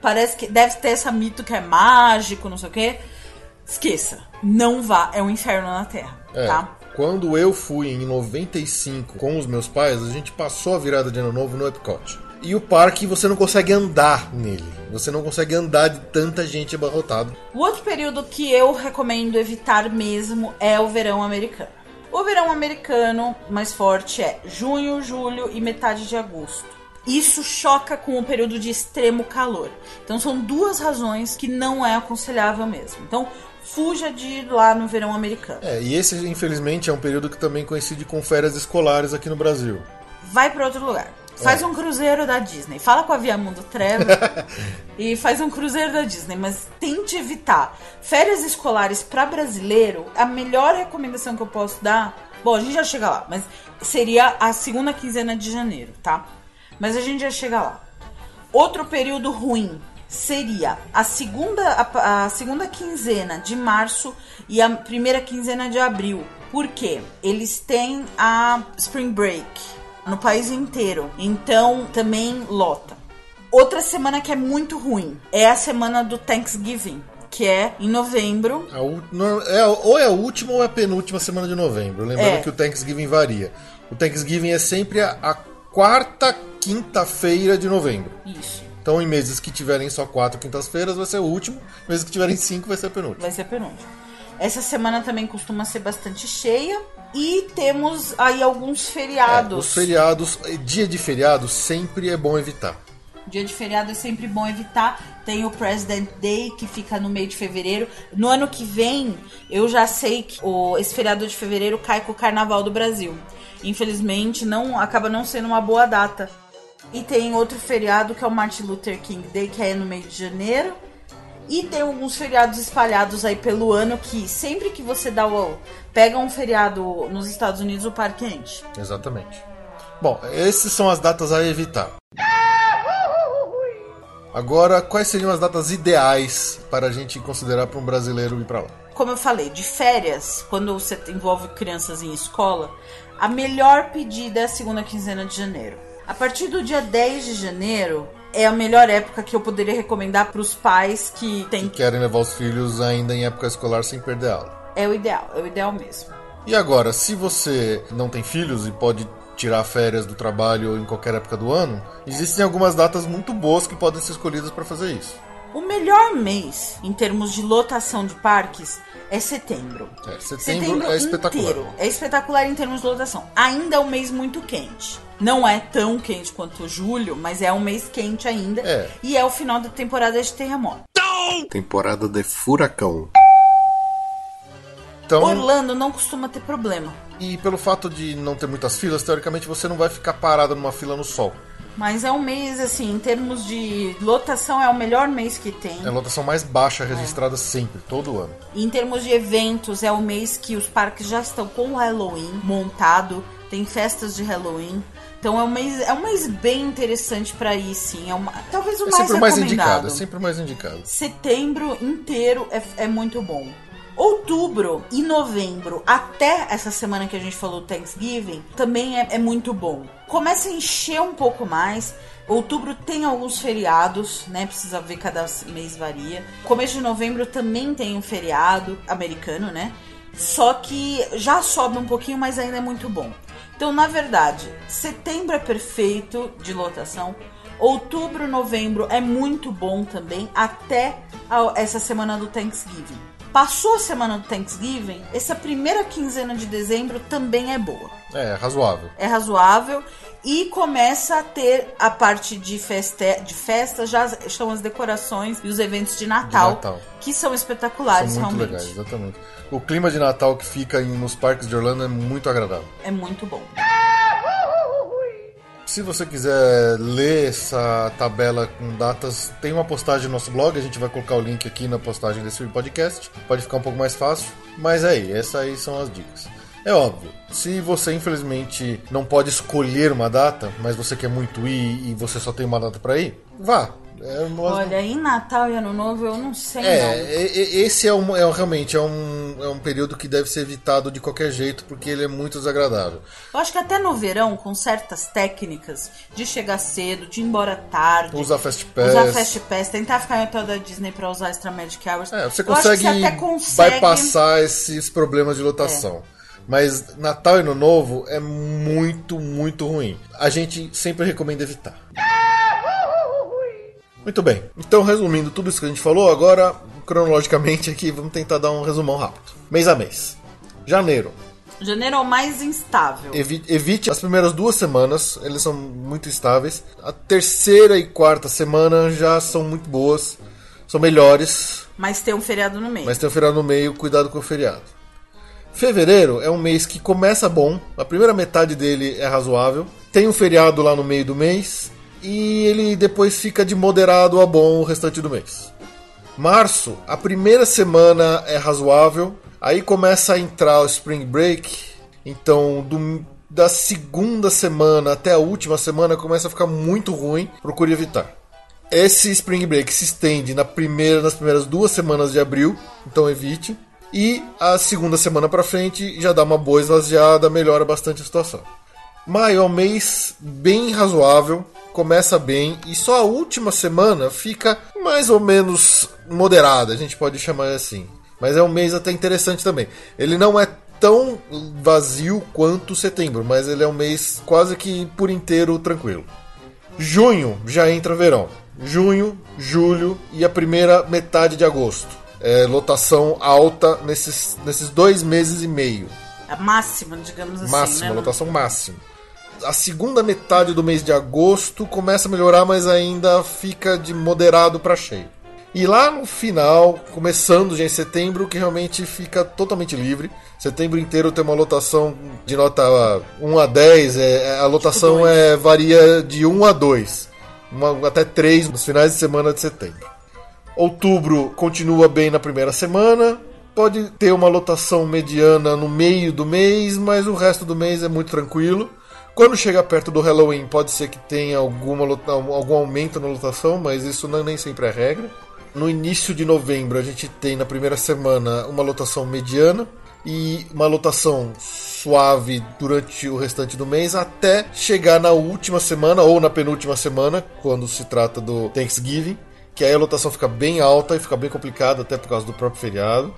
Parece que deve ter essa mito que é mágico, não sei o quê. Esqueça. Não vá. É um inferno na Terra, É, tá? Quando eu fui em 95 com os meus pais, a gente passou a virada de ano novo no Epcot. E o parque você não consegue andar nele. Você não consegue andar de tanta gente abarrotada. O outro período que eu recomendo evitar mesmo é o verão americano. O verão americano mais forte é junho, julho e metade de agosto. Isso choca com o período de extremo calor. Então são duas razões que não é aconselhável mesmo. Então fuja de ir lá no verão americano. É, e esse, infelizmente, é um período que também coincide com férias escolares aqui no Brasil. Vai para outro lugar. Faz É. um cruzeiro da Disney. Fala com a Viamundo Trevor e faz um cruzeiro da Disney, mas tente evitar. Férias escolares para brasileiro, a melhor recomendação que eu posso dar. Bom, a gente já chega lá, mas seria a segunda quinzena de janeiro, tá? Mas a gente já chega lá. Outro período ruim seria a segunda, a, a segunda quinzena de março e a primeira quinzena de abril. Por quê? Eles têm a Spring Break no país inteiro. Então também lota. Outra semana que é muito ruim é a semana do Thanksgiving, que é em novembro. A é, ou é a última ou é a penúltima semana de novembro. Lembrando É. que o Thanksgiving varia. O Thanksgiving é sempre a, a quarta quinta-feira de novembro. Isso, Então, em meses que tiverem só quatro quintas-feiras, vai ser o último. Meses que tiverem cinco, vai ser a penúltima. vai ser penúltimo. Essa semana também costuma ser bastante cheia. E temos aí alguns É, feriados. os feriados, dia de feriado, sempre é bom evitar. Dia de feriado é sempre bom evitar. Tem o President Day, que fica no meio de fevereiro. No ano que vem, eu já sei que o, esse feriado de fevereiro cai com o Carnaval do Brasil. Infelizmente, não acaba não sendo uma boa data. E tem outro feriado que é o Martin Luther King Day, que é no meio de janeiro. E tem alguns feriados espalhados aí pelo ano que sempre que você dá o pega um feriado nos Estados Unidos, o parque enche. Exatamente. Bom, essas são as datas a evitar. Agora, quais seriam as datas ideais para a gente considerar para um brasileiro ir para lá? como eu falei, de férias, quando você envolve crianças em escola, a melhor pedida é a segunda quinzena de janeiro. A partir do dia 10 de janeiro é a melhor época que eu poderia recomendar para os pais que têm. Querem levar os filhos ainda em época escolar sem perder a aula. É o ideal, é o ideal mesmo. E agora, se você não tem filhos e pode tirar férias do trabalho em qualquer época do ano, existem algumas datas muito boas que podem ser escolhidas para fazer isso. O melhor mês em termos de lotação de parques é setembro. É, setembro, é espetacular. inteiro é espetacular em termos de lotação. Ainda é um mês muito quente. Não é tão quente quanto julho, mas é um mês quente ainda. É. E é o final da temporada de terremoto. Temporada de furacão. Então, Orlando não costuma ter problema. e pelo fato de não ter muitas filas, teoricamente você não vai ficar parado numa fila no sol. Mas é um mês, assim, em termos de lotação, é o melhor mês que tem. É a lotação mais baixa registrada sempre, todo ano. E em termos de eventos, é o mês que os parques já estão com o Halloween montado, tem festas de Halloween. Então é um mês, é um mês bem interessante pra ir, sim. É uma, talvez o É mais sempre o mais indicado, recomendado. é sempre mais indicado. Setembro inteiro é, é muito bom. Outubro e novembro, até essa semana que a gente falou Thanksgiving, também é, é muito bom. Começa a encher um pouco mais. Outubro tem alguns feriados, né? Precisa ver, cada mês varia. Começo de novembro também tem um feriado americano, né? Só que já sobe um pouquinho, mas ainda é muito bom. Então, na verdade, setembro é perfeito de lotação. Outubro, novembro é muito bom também, até essa semana do Thanksgiving. Passou a semana do Thanksgiving, essa primeira quinzena de dezembro também é boa. É, razoável. É razoável e começa a ter a parte de festa, de festa já estão as decorações e os eventos de Natal, De Natal. que são espetaculares São muito realmente. legais, exatamente. O clima de Natal que fica nos parques de Orlando é muito agradável. É muito bom. Se você quiser ler essa tabela com datas, tem uma postagem no nosso blog, a gente vai colocar o link aqui na postagem desse podcast. Pode ficar um pouco mais fácil, mas é aí, essas aí são as dicas. É óbvio, se você infelizmente não pode escolher uma data, mas você quer muito ir e você só tem uma data pra ir, vá. É, Olha, em Natal e Ano Novo eu não sei é, não. esse é, um, é realmente é um, é um período que deve ser evitado de qualquer jeito, porque ele é muito desagradável. Eu acho que até no verão, com certas técnicas de chegar cedo, de ir embora tarde, Usar Fast Pass. usar Fast Pass, tentar ficar em hotel da Disney pra usar Extra Magic Hours. É, você Eu acho que consegue, você até consegue bypassar esses problemas de lotação. Mas Natal e Ano Novo é muito, muito ruim. A gente sempre recomenda evitar. Muito bem. Então, resumindo tudo isso que a gente falou, agora, cronologicamente aqui, vamos tentar dar um resumão rápido. Mês a mês. Janeiro. Janeiro é o mais instável. Evi- evite as primeiras duas semanas, eles são muito estáveis. A terceira e quarta semana já são muito boas, são melhores, Mas tem um feriado no meio. mas tem o feriado no meio, cuidado com o feriado. Fevereiro é um mês que começa bom, a primeira metade dele é razoável, tem um feriado lá no meio do mês e ele depois fica de moderado a bom o restante do mês. Março, a primeira semana é razoável, aí começa a entrar o Spring Break, então do- da segunda semana até a última semana começa a ficar muito ruim, procure evitar. Esse Spring Break se estende na primeira, nas primeiras duas semanas de abril, então evite. E a segunda semana pra frente já dá uma boa esvaziada, melhora bastante a situação. Maio é um mês bem razoável, começa bem e só a última semana fica mais ou menos moderada, a gente pode chamar assim. Mas é um mês até interessante também. Ele não é tão vazio quanto setembro, mas ele é um mês quase que por inteiro tranquilo. Junho já entra verão. Junho, julho e a primeira metade de agosto. É, lotação alta nesses, nesses dois meses e meio. A máxima, digamos assim. Máxima, né? lotação máxima. A segunda metade do mês de agosto começa a melhorar, mas ainda fica de moderado para cheio. E lá no final, começando já em setembro, que realmente fica totalmente livre. Setembro inteiro tem uma lotação de nota 1 a 10, é, é- a lotação dois. é, varia de 1 a 2, uma- até 3 nos finais de semana de setembro. Outubro continua bem na primeira semana. Pode ter uma lotação mediana no meio do mês, mas o resto do mês é muito tranquilo. Quando chega perto do Halloween, pode ser que tenha alguma, algum aumento na lotação, mas isso não, nem sempre é regra. No início de novembro, a gente tem na primeira semana uma lotação mediana e uma lotação suave durante o restante do mês, até chegar na última semana ou na penúltima semana, quando se trata do Thanksgiving, que aí a lotação fica bem alta e fica bem complicada, até por causa do próprio feriado.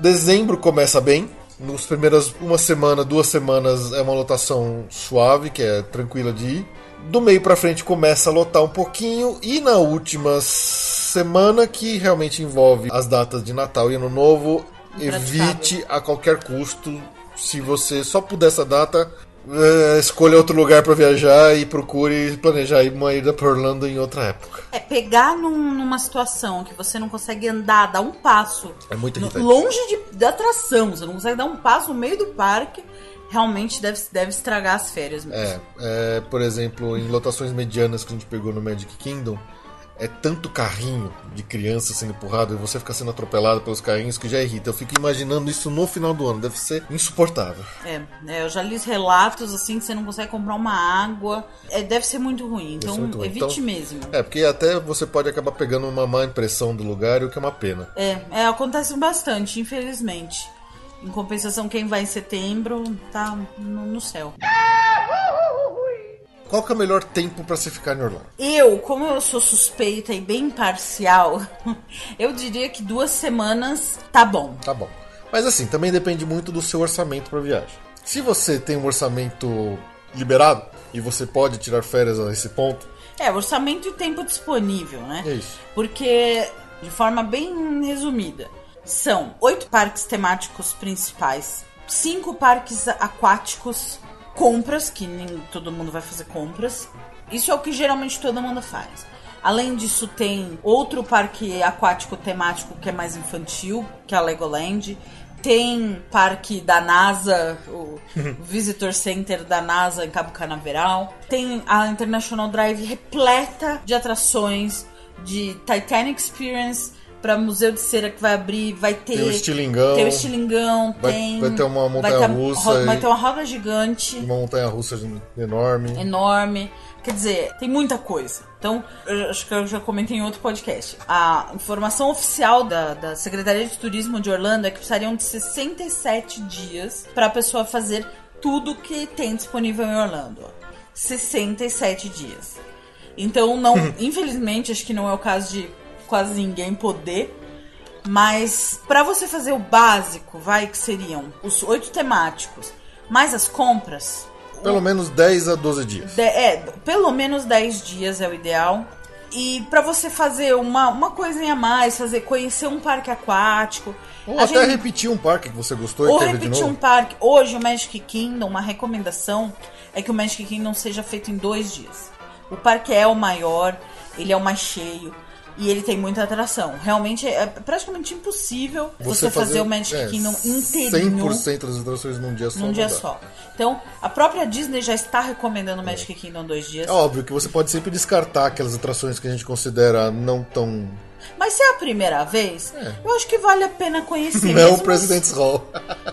Dezembro começa bem. Nos primeiras uma semana, duas semanas é uma lotação suave, que é tranquila de ir. Do meio pra frente começa a lotar um pouquinho e na última semana que realmente envolve as datas de Natal e Ano Novo, evite a qualquer custo. Se você só puder essa data, eh, escolha outro lugar pra viajar e procure planejar uma ida para Orlando em outra época. É pegar num- numa situação que você não consegue andar, dar um passo É muito no- longe de, da atração, você não consegue dar um passo no meio do parque, realmente deve, deve estragar as férias mesmo. É, é, por exemplo, em lotações medianas que a gente pegou no Magic Kingdom, é tanto carrinho de criança sendo empurrado e você fica sendo atropelado pelos carrinhos que já irrita. Eu fico imaginando isso no final do ano, deve ser insuportável. É, é, eu já li os relatos assim que você não consegue comprar uma água. É, deve ser muito ruim. Então, ser muito ruim. evite Então- mesmo. É, porque até você pode acabar pegando uma má impressão do lugar, o que é uma pena. É, é, acontece bastante, infelizmente. Em compensação, quem vai em setembro tá no, no céu. Qual que é o melhor tempo pra se ficar em Orlando? Eu, como eu sou suspeita e bem parcial, eu diria que duas semanas tá bom. Tá bom. Mas assim, também depende muito do seu orçamento para viagem. Se você tem um orçamento liberado e você pode tirar férias a esse ponto, É, orçamento e tempo disponível, né? é isso. Porque, de forma bem resumida, são oito parques temáticos principais, cinco parques aquáticos, compras, que nem todo mundo vai fazer compras. Isso é o que geralmente todo mundo faz. Além disso, tem outro parque aquático temático que é mais infantil, que é a Legoland. Tem parque da NASA, o Visitor Center da NASA em Cabo Canaveral. Tem a International Drive repleta de atrações, de Titanic Experience para Museu de Cera que vai abrir, vai ter Tem o estilingão. tem o estilingão, Vai- tem vai ter uma vai ter a montanha-russa ro- vai ter uma roda gigante Uma montanha russa enorme. enorme. Quer dizer, tem muita coisa. Então, acho que eu já comentei em outro podcast. A informação oficial da, da Secretaria de Turismo de Orlando é que precisariam de 67 dias para a pessoa fazer tudo que tem disponível em Orlando. 67 dias. Então, não, infelizmente, acho que não é o caso de quase ninguém poder. Mas para você fazer o básico, vai que seriam os oito temáticos, mais as compras, Pelo menos 10 a 12 dias. de- é, pelo menos 10 dias é o ideal. E pra você fazer uma, uma coisinha a mais, fazer conhecer um parque aquático. Ou até gente- repetir um parque que você gostou ou e ver de repetir novo. um parque. Hoje, o Magic Kingdom, uma recomendação é que o Magic Kingdom seja feito em dois dias. O parque é o maior, ele é o mais cheio e ele tem muita atração. Realmente é praticamente impossível você, fazer, o Magic é, Kingdom inteirinho 100% das atrações num dia só. num dia dá. só. Então, a própria Disney já está recomendando o Magic Kingdom dois dias. É óbvio que você pode sempre descartar aquelas atrações que a gente considera não tão. Mas se é a primeira vez, eu acho que vale a pena conhecer. não mesmo o President's Hall.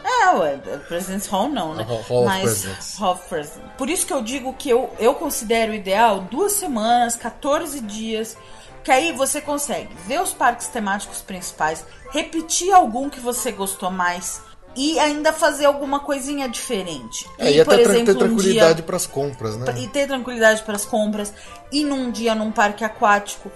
É, ué, President's Hall não, né? Hall- Mas Presidents. Hall of Presidents. Por isso que eu digo que eu, eu considero ideal duas semanas, 14 dias, que aí você consegue ver os parques temáticos principais, repetir algum que você gostou mais e ainda fazer alguma coisinha diferente. É, Ir, e até por tra- exemplo, ter um tranquilidade dia- para as compras, né? e ter tranquilidade para as compras, e num dia num parque aquático.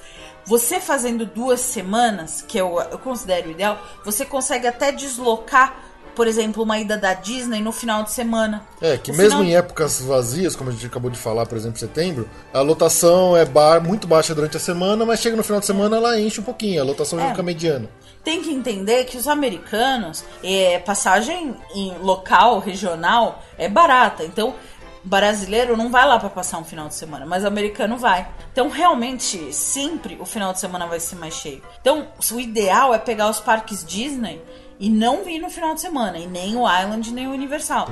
Você fazendo duas semanas, que eu, eu considero ideal, você consegue até deslocar, por exemplo, uma ida da Disney no final de semana. É, que O mesmo final- em épocas vazias, como a gente acabou de falar, por exemplo, setembro, a lotação é ba- muito baixa durante a semana, mas chega no final de semana ela enche um pouquinho, a lotação já É. fica mediana. Tem que entender que os americanos, é, passagem em local, regional, é barata. Então, brasileiro não vai lá para passar um final de semana, mas americano vai. Então, realmente, sempre o final de semana vai ser mais cheio. Então, o ideal é pegar os parques Disney e não vir no final de semana, e nem o Island, nem o Universal.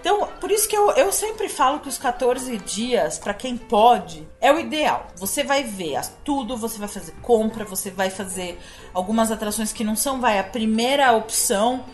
Então, por isso que eu, eu sempre falo que os 14 dias, para quem pode, é o ideal. Você vai ver tudo, você vai fazer compra, você vai fazer algumas atrações que não são, vai, a primeira opção,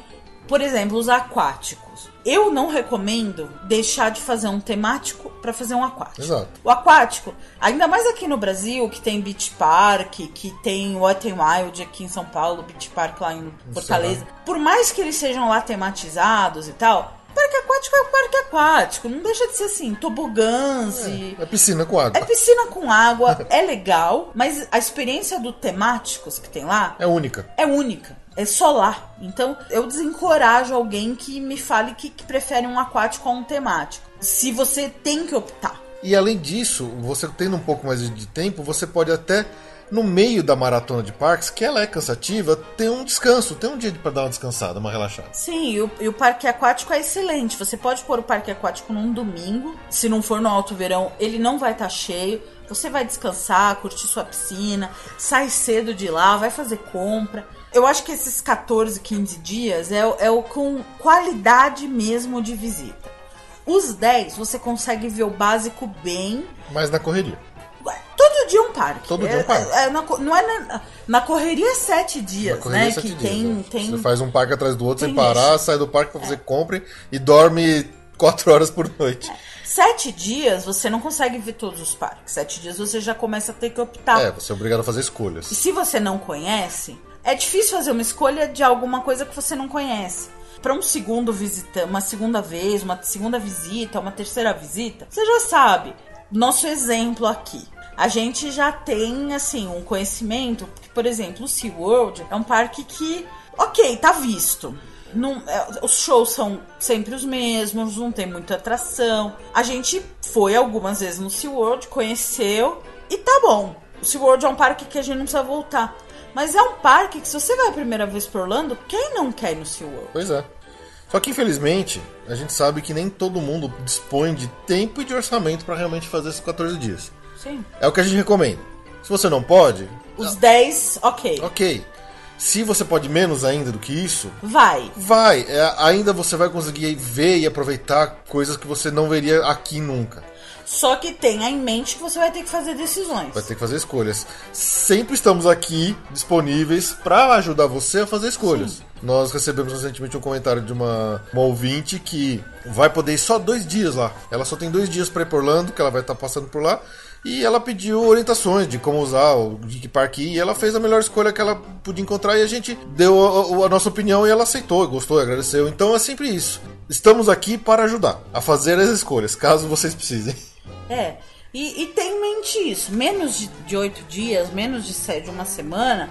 por exemplo, os aquáticos. Eu não recomendo deixar de fazer um temático para fazer um aquático. Exato. O aquático, ainda mais aqui no Brasil, que tem Beach Park, que tem Wet n Wild aqui em São Paulo, Beach Park lá em Fortaleza. Por mais que eles sejam lá tematizados e tal, parque aquático é parque aquático. Não deixa de ser assim, tobogãs e... É piscina com água. É piscina com água, é legal, mas a experiência do temáticos que tem lá É única. é única. É lá. Então, eu desencorajo alguém que me fale que, que prefere um aquático a um temático. Se você tem que optar. E além disso, você tendo um pouco mais de tempo, você pode até, no meio da maratona de parques, que ela é cansativa, ter um descanso, ter um dia para dar uma descansada, uma relaxada. Sim, e o, e o parque aquático é excelente. Você pode pôr o parque aquático num domingo. Se não for no alto verão, ele não vai estar cheio. Você vai descansar, curtir sua piscina, sai cedo de lá, vai fazer compra. Eu acho que esses 14, 15 dias é, o- é o com qualidade mesmo de visita. Os 10 você consegue ver o básico bem. Mas na correria. Todo dia um parque. Todo dia É- um parque. é- é na não é na, na correria é sete dias, correria né? sete que dias, tem, né? tem Você faz um parque atrás do outro sem parar, sai do parque pra fazer compra e dorme quatro horas por noite. Sete dias você não consegue ver todos os parques. Sete dias você já começa a ter que optar. É, você é obrigado a fazer E escolhas. se você não conhece, é difícil fazer uma escolha de alguma coisa que você não conhece. Para um segundo visita, uma segunda vez, uma segunda visita, uma terceira visita, você já sabe. Nosso exemplo aqui. A gente já tem, assim, um conhecimento. Porque, por exemplo, o SeaWorld é um parque que, ok, tá visto. Não, é, os shows são sempre os mesmos, não tem muita atração. A gente foi algumas vezes no SeaWorld, conheceu e tá bom. O SeaWorld é um parque que a gente não precisa voltar. Mas é um parque que, se você vai a primeira vez por Orlando, quem não quer ir no SeaWorld? Pois é. Só que infelizmente, a gente sabe que nem todo mundo dispõe de tempo e de orçamento pra realmente fazer esses 14 dias. Sim. É o que a gente recomenda. Se você não pode, Os 10, ok. ok. Se você pode menos ainda do que isso, Vai. vai. É, ainda você vai conseguir ver e aproveitar coisas que você não veria aqui nunca. Só que tenha em mente que você vai ter que fazer decisões. Vai ter que fazer escolhas. Sempre estamos aqui disponíveis para ajudar você a fazer escolhas. Nós recebemos recentemente um comentário de uma, uma ouvinte que vai poder ir só dois dias lá. Ela só tem dois dias para ir por Orlando, que ela vai estar passando por lá. E ela pediu orientações de como usar, de que parque ir. E ela fez a melhor escolha que ela podia encontrar. E a gente deu a, a- nossa opinião e ela aceitou, gostou, agradeceu. Então é sempre isso. Estamos aqui para ajudar a fazer as escolhas, caso vocês precisem. É. E, e tem em mente isso. Menos de, oito dias, menos de, de uma semana.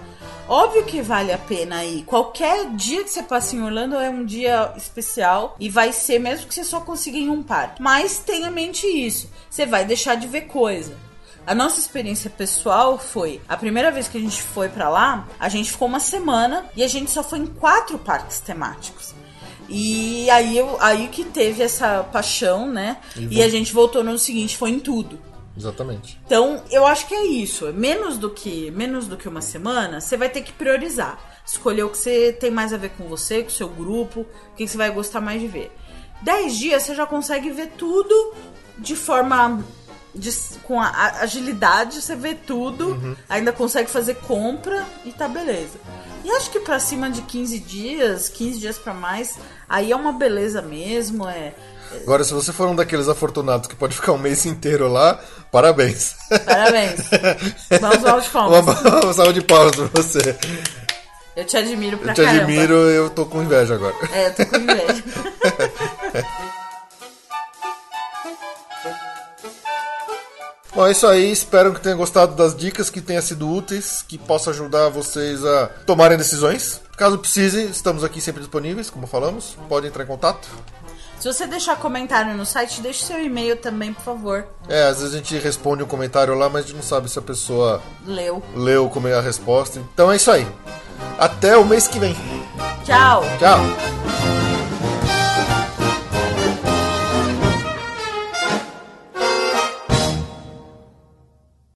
Óbvio que vale a pena ir. Qualquer dia que você passe em Orlando é um dia especial. E vai ser mesmo que você só consiga em um parque. Mas tenha em mente isso. Você vai deixar de ver coisa. A nossa experiência pessoal foi a primeira vez que a gente foi pra lá, a gente ficou uma semana e a gente só foi em quatro parques temáticos. E aí, eu, aí que teve essa paixão, né? E E, a gente voltou no seguinte, foi em tudo. Exatamente. Então, eu acho que é isso. Menos do que menos do que uma semana, você vai ter que priorizar. Escolher o que você tem mais a ver com você, com o seu grupo, o que você vai gostar mais de ver. Dez dias você já consegue ver tudo de forma. de- com a, a- agilidade, você vê tudo, ainda consegue fazer compra e tá beleza. E acho que pra cima de 15 dias, 15 dias pra mais, aí é uma beleza mesmo, é. Agora, se você for um daqueles afortunados que pode ficar um mês inteiro lá, parabéns. Parabéns. Vamos ao de Uma, palmas. uma salva de palmas pra você. Eu te admiro pra Eu te caramba. admiro, eu tô com inveja agora. É, eu tô com inveja. Bom, é isso aí. Espero que tenham gostado das dicas, que tenham sido úteis, que possa ajudar vocês a tomarem decisões. Caso precise, estamos aqui sempre disponíveis, como falamos. Pode entrar em contato. Se você deixar comentário no site, deixe seu e-mail também, por favor. É, às vezes a gente responde um comentário lá, mas a gente não sabe se a pessoa Leu. leu como é a resposta. Então é isso aí. Até o mês que vem. Tchau! Tchau!